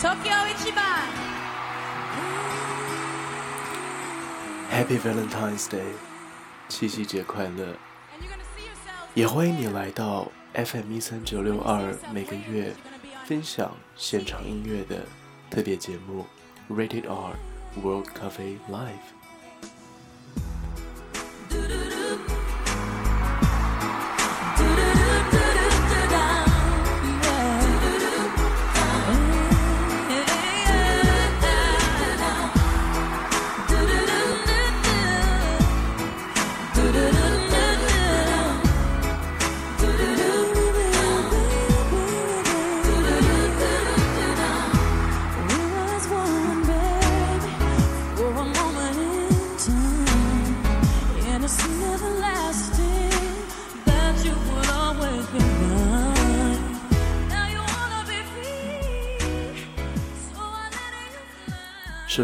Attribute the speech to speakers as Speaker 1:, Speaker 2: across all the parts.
Speaker 1: Tokyo Ichiban.
Speaker 2: Happy Valentine's Day，七夕节快乐.也欢迎你来到 FM 一三九六二，每个月分享现场音乐的特别节目 Rated R World Cafe Live。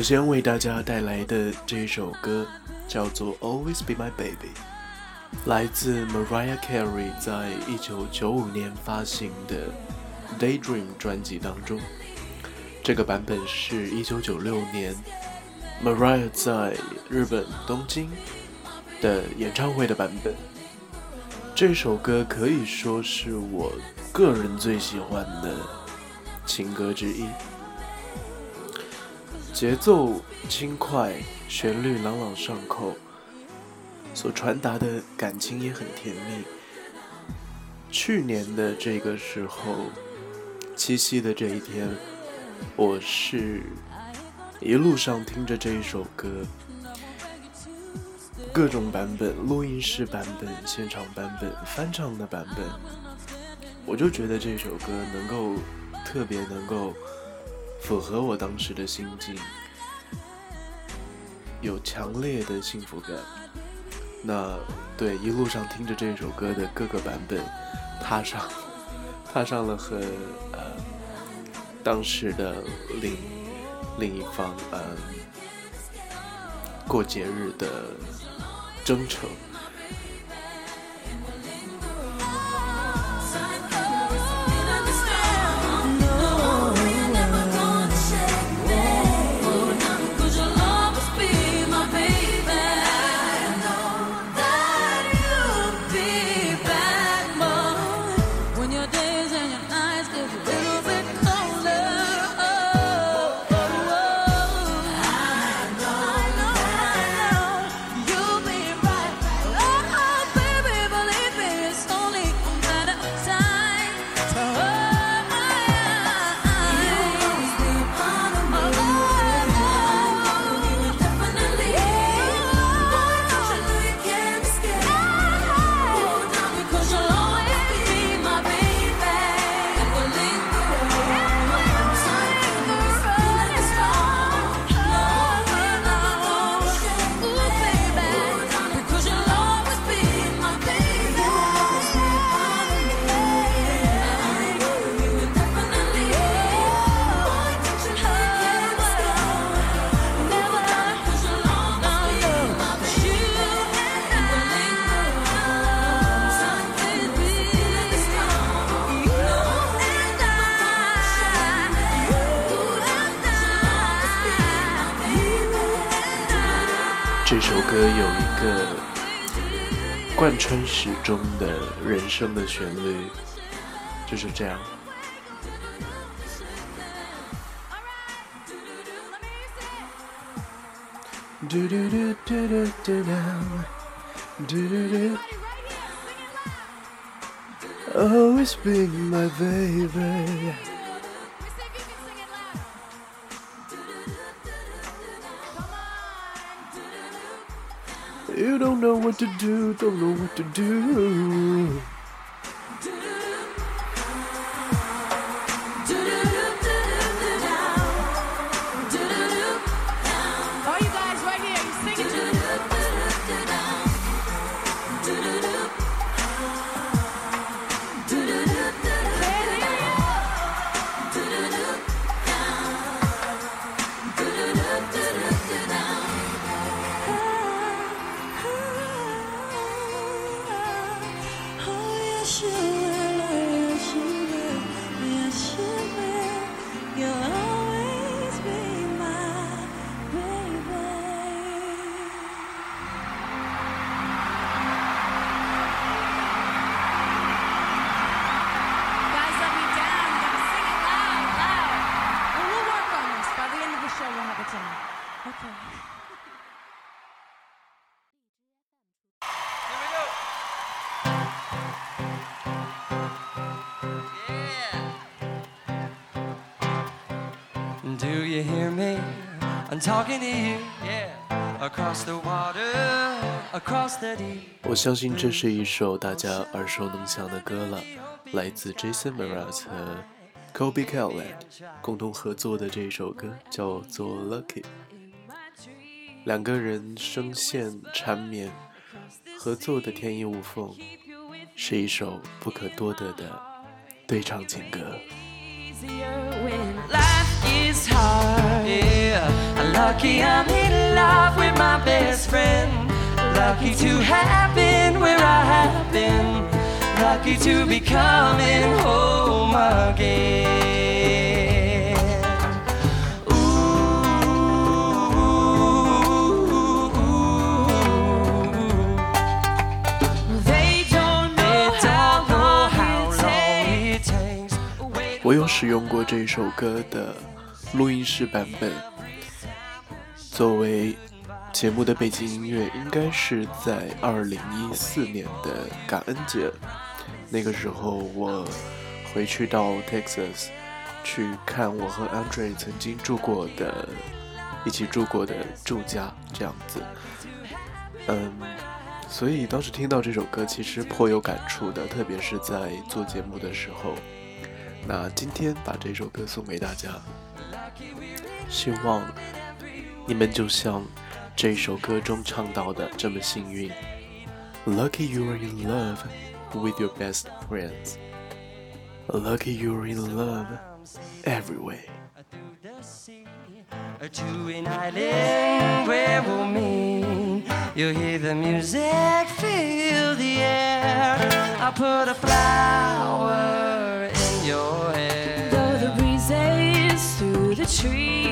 Speaker 2: 首先为大家带来的这首歌叫做《Always Be My Baby》，来自 Mariah Carey 在一九九五年发行的《Daydream》专辑当中。这个版本是一九九六年 Mariah 在日本东京的演唱会的版本。这首歌可以说是我个人最喜欢的情歌之一。节奏轻快，旋律朗朗上口，所传达的感情也很甜蜜。去年的这个时候，七夕的这一天，我是一路上听着这一首歌，各种版本，录音室版本、现场版本、翻唱的版本，我就觉得这首歌能够特别能够。符合我当时的心境，有强烈的幸福感。那对一路上听着这首歌的各个版本，踏上 踏上了和呃当时的另另一方呃过节日的征程。贯穿始终的人生的旋律就是这样。Don't know what to do, don't know what to do. 我相信这是一首大家耳熟能详的歌了，来自 Jason Mraz 和 Kobe Calland 共同合作的这首歌叫做《Lucky》，两个人声线缠绵，合作的天衣无缝，是一首不可多得的对唱情歌。
Speaker 3: Lucky I'm in love with my best friend. Lucky to have been where I have been. Lucky to be coming home again. Ooh.
Speaker 1: They don't know
Speaker 3: They don't know how
Speaker 1: how long
Speaker 3: long
Speaker 1: it
Speaker 3: it takes.
Speaker 1: takes.
Speaker 2: 我有使用过这首歌的录音室版本，作为节目的背景音乐，应该是在二零一四年的感恩节。那个时候我回去到 Texas 去看我和 Andre 曾经住过的、一起住过的住家，这样子。嗯，所以当时听到这首歌，其实颇有感触的，特别是在做节目的时候。那今天把这首歌送给大家，希望你们就像这首歌中唱到的这么幸运。Lucky you are in love with your best friends. Lucky you are in love every way.
Speaker 3: to an island where we'll meet. You'll hear the music, feel the air. I'll put a flower in your hair.
Speaker 1: Though the breezes through the trees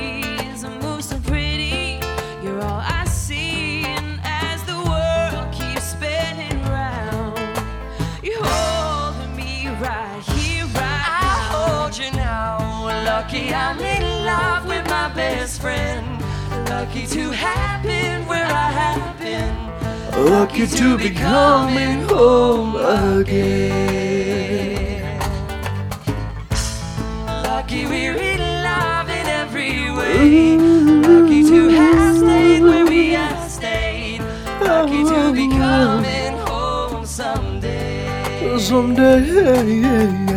Speaker 3: Lucky I'm in love with my best friend. Lucky to have been where I have been.
Speaker 2: Lucky to be coming home again.
Speaker 3: Lucky we're in love in every way. Lucky to have stayed where we have stayed. Lucky to be coming home someday.
Speaker 2: Someday,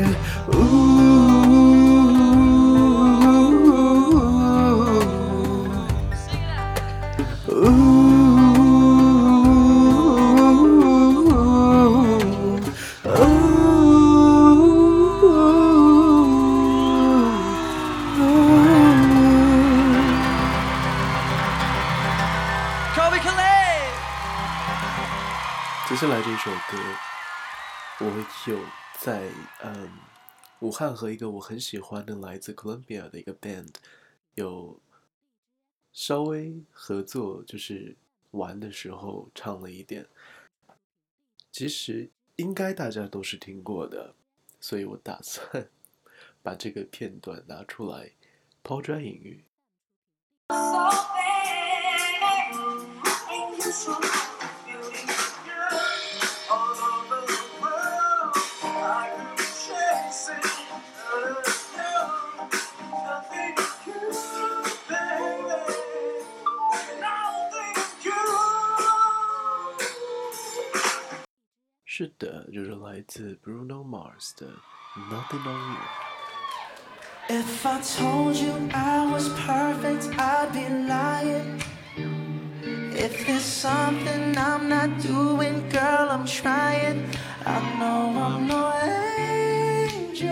Speaker 2: 和一个我很喜欢的来自 Colombia 的一个 band 有稍微合作，就是玩的时候唱了一点。其实应该大家都是听过的，所以我打算把这个片段拿出来抛砖引玉。是的，就是来自 Bruno Mars 的 Nothing on You。
Speaker 4: If I told you I was perfect, I'd be lying. If there's something I'm not doing, girl, I'm trying. I know I'm no angel,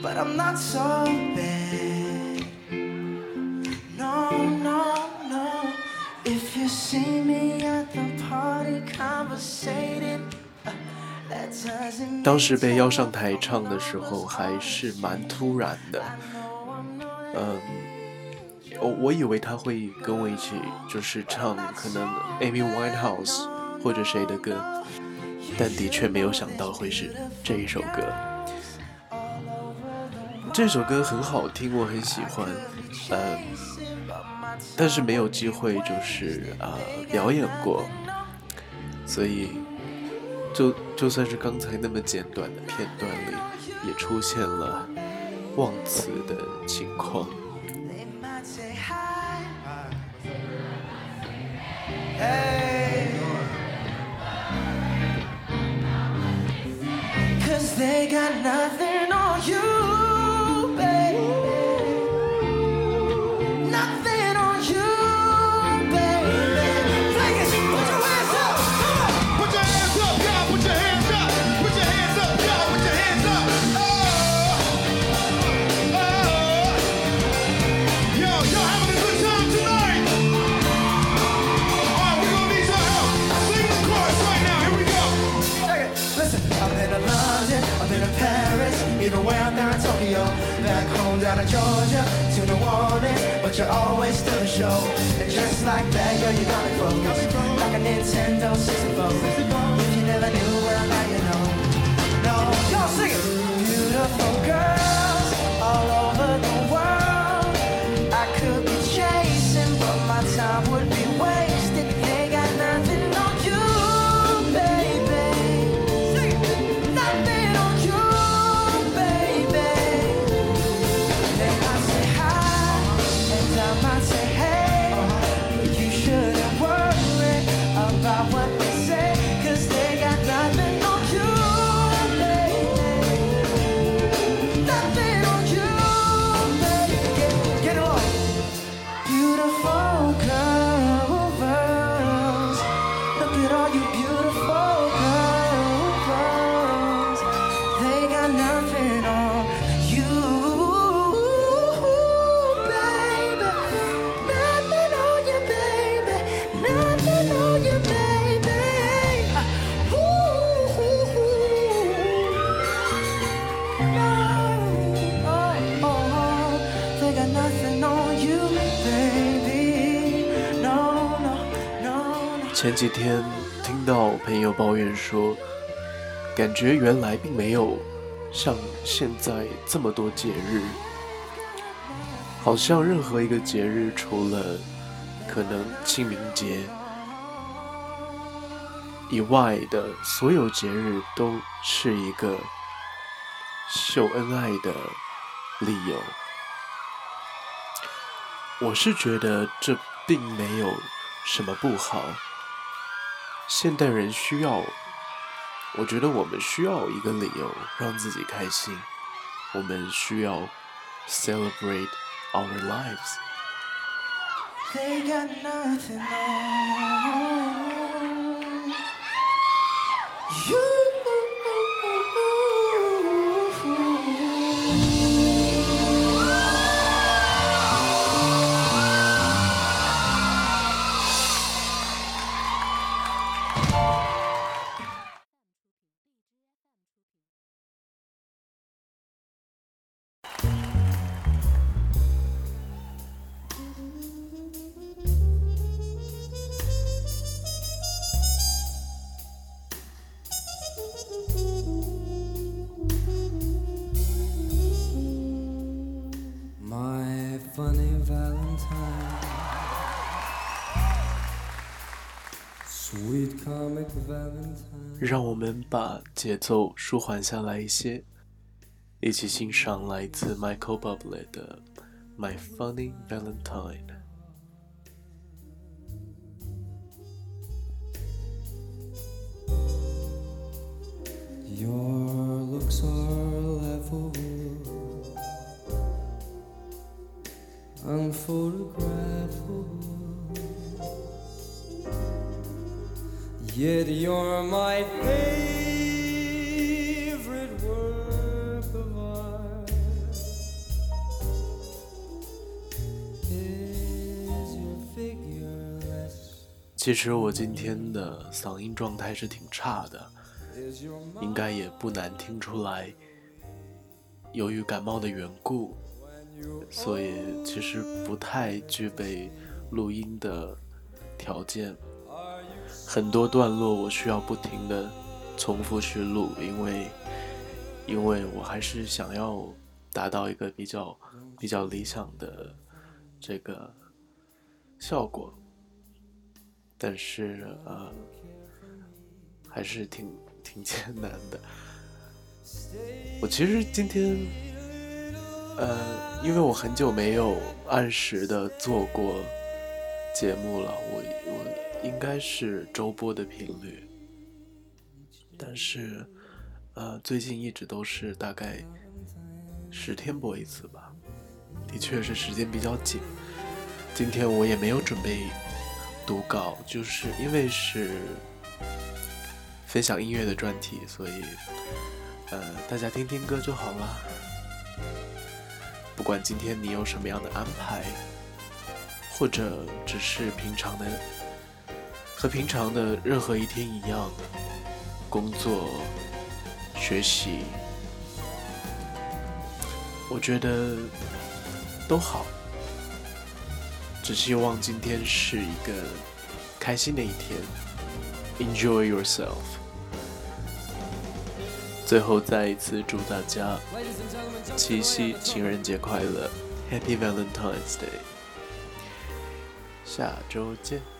Speaker 4: but I'm not so bad. No, no, no. If you see me
Speaker 2: 当时被邀上台唱的时候，还是蛮突然的。嗯，我我以为他会跟我一起，就是唱可能 Amy Winehouse 或者谁的歌，但的确没有想到会是这一首歌。这首歌很好听，我很喜欢。嗯，但是没有机会就是呃表演过，所以就就算是刚才那么简短的片段里也出现了忘词的情况。
Speaker 4: They got nothing home down Georgia, to New Orleans, but you're always still a show. And just like that, girl, you got me focused, like a Nintendo 64. If you never knew, well, now you know. No, y'all sing it. Beautiful girls
Speaker 2: 前几天听到朋友抱怨说，感觉原来并没有像现在这么多节日，好像任何一个节日，除了可能清明节以外的所有节日，都是一个秀恩爱的理由。我是觉得这并没有什么不好。现代人需要，我觉得我们需要一个理由让自己开心，我们需要 celebrate our lives。
Speaker 4: They got nothing on you.
Speaker 2: 让我们把节奏舒缓下来一些，一起欣赏来自 Michael Bublé 的《My Funny Valentine》。
Speaker 3: Your looks are laughable, unphotographable. Yet you're my favorite work of art. Is your figure less?
Speaker 2: 其实我今天的嗓音状态是挺差的
Speaker 3: ，Is your
Speaker 2: 应该也不难听出来。由于感冒的缘故，所以其实不太具备录音的条件。很多段落我需要不停的重复去录，因为因为我还是想要达到一个比较比较理想的这个效果，但是呃，还是挺挺艰难的。我其实今天呃，因为我很久没有按时的做过节目了，我我应该是周播的频率，但是呃，最近一直都是大概十天播一次吧，的确是时间比较紧。今天我也没有准备读稿，就是因为是分享音乐的专题，所以呃，大家听听歌就好了。不管今天你有什么样的安排，或者只是平常的，和平常的任何一天一样，工作、学习，我觉得都好。只希望今天是一个开心的一天，Enjoy yourself。最后再一次祝大家七夕情人节快乐，Happy Valentine's Day。下周见。